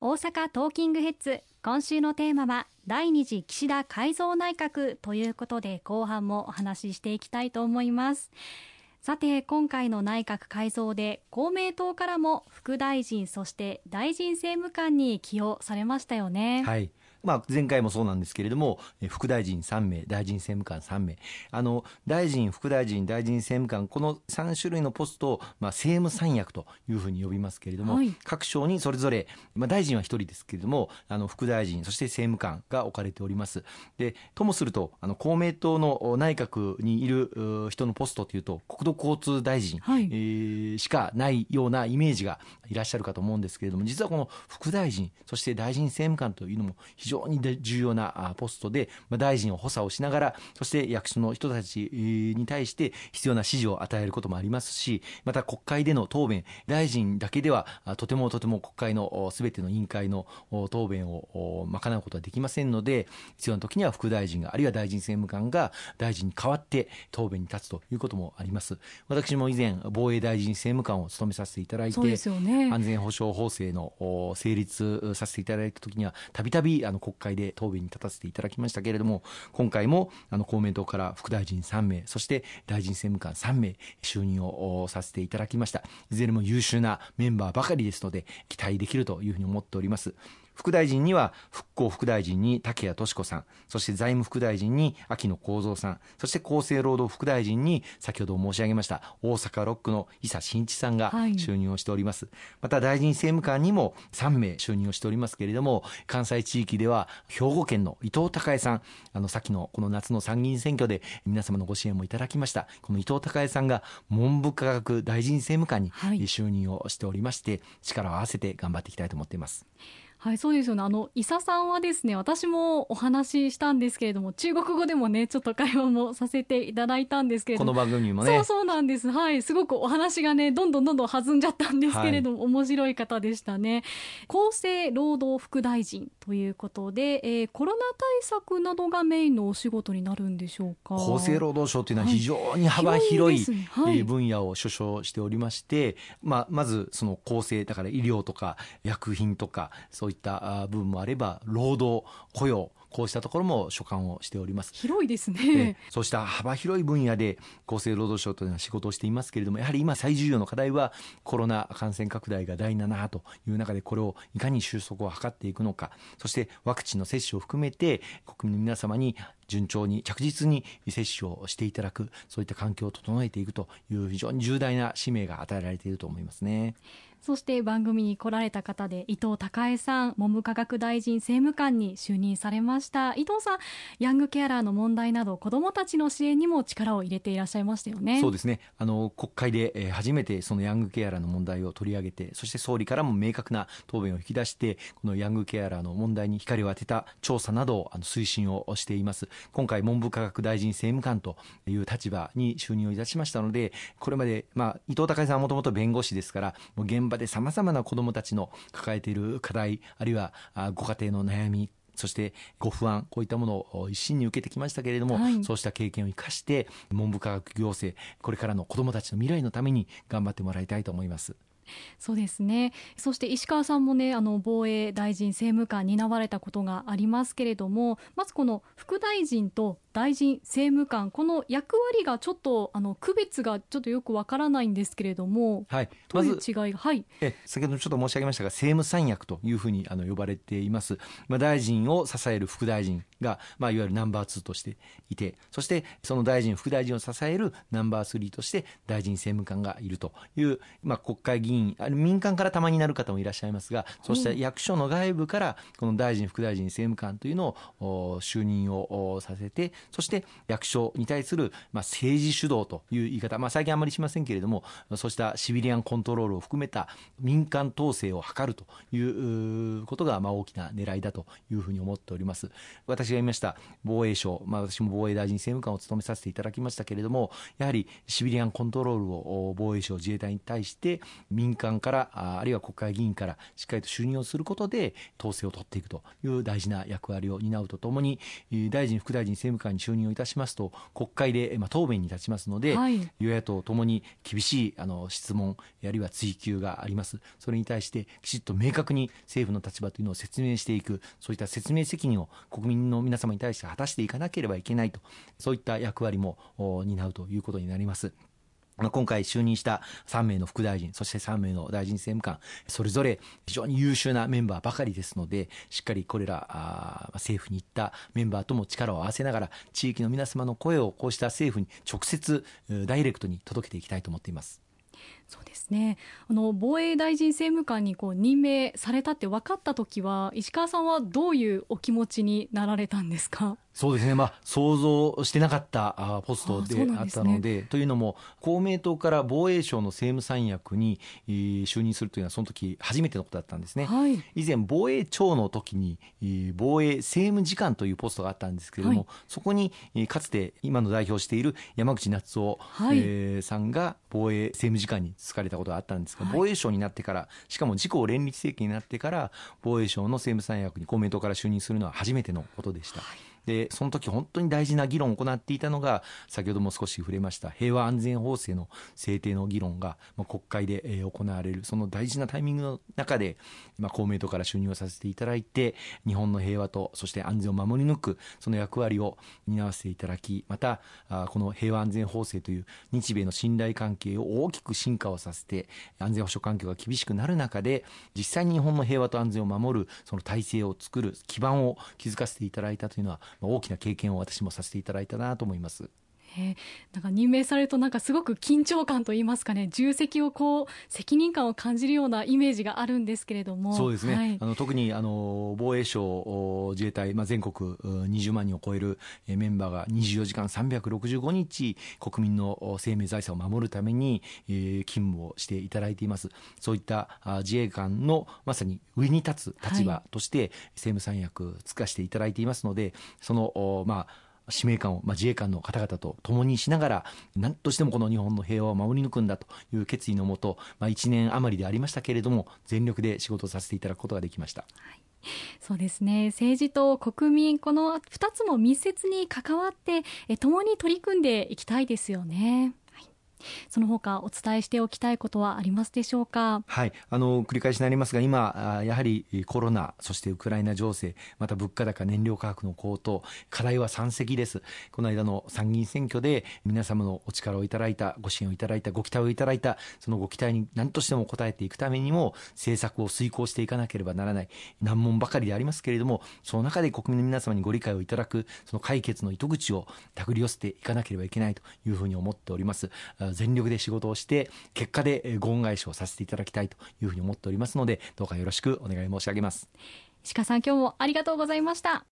大阪トーキングヘッズ。今週のテーマは第二次岸田改造内閣ということで後半もお話ししていきたいと思います。さて今回の内閣改造で公明党からも副大臣そして大臣政務官に起用されましたよね。はい。まあ、前回もそうなんですけれども、副大臣3名、大臣政務官3名、あの大臣、副大臣、大臣政務官、この3種類のポストを、まあ、政務三役というふうに呼びますけれども、はい、各省にそれぞれ、まあ、大臣は1人ですけれども、あの副大臣、そして政務官が置かれております。でともすると、あの公明党の内閣にいる人のポストというと、国土交通大臣、はい、えー、しかないようなイメージがいらっしゃるかと思うんですけれども、実はこの副大臣、そして大臣政務官というのも非非常に重要なポストで、まあ、大臣を補佐をしながら、そして役所の人たちに対して必要な指示を与えることもありますし、また国会での答弁、大臣だけではとてもとても国会のすべての委員会の答弁を賄うことはできませんので、必要な時には副大臣が、あるいは大臣政務官が大臣に代わって答弁に立つということもあります。私も以前、防衛大臣政務官を務めさせていただいて、ね、安全保障法制の成立させていただいた時には、たびたびあの国会で答弁に立たせていただきましたけれども今回もあの公明党から副大臣3名そして大臣政務官3名就任をさせていただきました。いずれも優秀なメンバーばかりですので期待できるというふうに思っております。副大臣には復興副大臣に竹谷敏子さん、そして財務副大臣に秋野幸三さん、そして厚生労働副大臣に先ほど申し上げました大阪6区の伊佐真一さんが就任をしております。はい、また大臣政務官にも3名就任をしておりますけれども、関西地域では兵庫県の伊藤孝恵さん、あの先のこの夏の参議院選挙で皆様のご支援もいただきました。この伊藤孝恵さんが文部科学大臣政務官に就任をしておりまして、力を合わせて頑張っていきたいと思っています。はい、そうですよね。あの、伊佐さんはですね、私もお話ししたんですけれども、中国語でもね、ちょっと会話もさせていただいたんですけれども。この番組もね。そうそうなんです。はい。すごくお話がね、どんどんどんどん弾んじゃったんですけれども、はい、面白い方でしたね。厚生労働副大臣ということで、えー、コロナ対策などがメインのお仕事になるんでしょうか？厚生労働省というのは非常に幅広い、はい、分野を所掌しておりまして、まあ、まずその厚生、だから医療とか薬品とか、そういった部分もあれば労働雇用こうしたところも所管をしております。広いですね。そうした幅広い分野で厚生労働省というのは仕事をしていますけれどもやはり今最重要の課題はコロナ感染拡大が第7波という中でこれをいかに収束を図っていくのかそしてワクチンの接種を含めて国民の皆様に順調に着実に接種をしていただくそういった環境を整えていくという非常に重大な使命が与えられていると思いますね。そして番組に来られた方で伊藤孝恵さん文部科学大臣政務官に就任されました。伊藤さんヤングケアラーの問題など子どもたちの支援にも力を入れていらっしゃいましたよね。そうですね。あの国会で初めてそのヤングケアラーの問題を取り上げてそして総理からも明確な答弁を引き出してこのヤングケアラーの問題に光を当てた調査などをあの推進をしています今回文部科学大臣政務官という立場に就任をいたしましたのでこれまでまあ伊藤孝恵さんはもともと弁護士ですからもう現場でさまざまな子どもたちの抱えている課題あるいはご家庭の悩みそしてご不安こういったものを一身に受けてきましたけれども、はい、そうした経験を生かして文部科学行政これからの子どもたちの未来のために頑張ってもらいたいと思います。そうですね。そして石川さんもねあの防衛大臣政務官担われたことがありますけれどもまずこの副大臣と大臣政務官この役割がちょっとあの区別がちょっとよくわからないんですけれども、はい、どういう違い？が、はい、え先ほどちょっと申し上げましたが政務三役というふうにあの呼ばれています、まあ、大臣を支える副大臣が、まあ、いわゆるナンバー2としていてそしてその大臣副大臣を支えるナンバー3として大臣政務官がいるという、まあ、国会議員あ民間からたまになる方もいらっしゃいますがそうした役所の外部からこの大臣副大臣政務官というのを就任をさせてそして役所に対する、まあ、政治主導という言い方、まあ、最近あまりしませんけれどもそうしたシビリアンコントロールを含めた民間統制を図るということが、まあ、大きな狙いだというふうに思っております。私が言いました防衛省、まあ、私も防衛大臣政務官を務めさせていただきましたけれどもやはりシビリアンコントロールを防衛省自衛隊に対して民間からあるいは国会議員からしっかりと就任をすることで統制を取っていくという大事な役割を担うとともに大臣副大臣政務官官に就任をいたしますと国会で、まあ、答弁に立ちますので、はい、与野党ともに厳しいあの質問あるいは追及があります。それに対してきちっと明確に政府の立場というのを説明していく。そういった説明責任を国民の皆様に対して果たしていかなければいけないとそういった役割も担うということになります。今回就任した3名の副大臣、そして3名の大臣政務官、それぞれ非常に優秀なメンバーばかりですので、しっかりこれら政府に行ったメンバーとも力を合わせながら、地域の皆様の声をこうした政府に直接ダイレクトに届けていきたいと思っています。そうですね。あの防衛大臣政務官にこう任命されたって分かった時は石川さんはどういうお気持ちになられたんですか？そうですね、まあ、想像してなかったポストであったので、ね、というのも、公明党から防衛省の政務三役に、就任するというのは、その時初めてのことだったんですね。はい、以前、防衛庁の時に、防衛政務次官というポストがあったんですけれども、はい、そこにかつて今の代表している山口夏夫、はい、えー、さんが防衛政務次官に就かれたことがあったんですが、防衛省になってから、しかも自公連立政権になってから、防衛省の政務三役に公明党から就任するのは初めてのことでした。はいでその時本当に大事な議論を行っていたのが先ほども少し触れました平和安全法制の制定の議論が、ま、国会で、え、行われるその大事なタイミングの中で、ま、公明党から就任をさせていただいて日本の平和とそして安全を守り抜くその役割を担わせていただきまたこの平和安全法制という日米の信頼関係を大きく進化をさせて安全保障環境が厳しくなる中で実際に日本の平和と安全を守るその体制を作る基盤を築かせていただいたというのは大きな経験を私もさせていただいたなと思います。え。ー、なんか任命されるとなんかすごく緊張感といいますかね重責をこう責任感を感じるようなイメージがあるんですけれども。そうですね、はい、あの特にあの防衛省自衛隊、まあ、全国20万人を超えるメンバーが24時間365日国民の生命財産を守るために、えー、勤務をしていただいています。そういった自衛官のまさに上に立つ立場として政務三役つかしていただいていますので、そのまあ使命感を、まあ、自衛官の方々と共にしながら何としてもこの日本の平和を守り抜くんだという決意のもと、まあ、1年余りでありましたけれども全力で仕事をさせていただくことができました。はいそうですね政治と国民この2つも密接に関わって共に取り組んでいきたいですよね。その他お伝えしておきたいことはありますでしょうか？はい、あの繰り返しになりますが、今やはりコロナ、そしてウクライナ情勢、また物価高、燃料価格の高騰、課題は山積です。この間の参議院選挙で皆様のお力をいただいた、ご支援をいただいた、ご期待をいただいた、そのご期待に何としても応えていくためにも政策を遂行していかなければならない難問ばかりでありますけれども、その中で国民の皆様にご理解をいただく、その解決の糸口を手繰り寄せていかなければいけないというふうに思っております。全力で仕事をして結果でご恩返しをさせていただきたいというふうに思っておりますのでどうかよろしくお願い申し上げます。鹿さん今日もありがとうございました。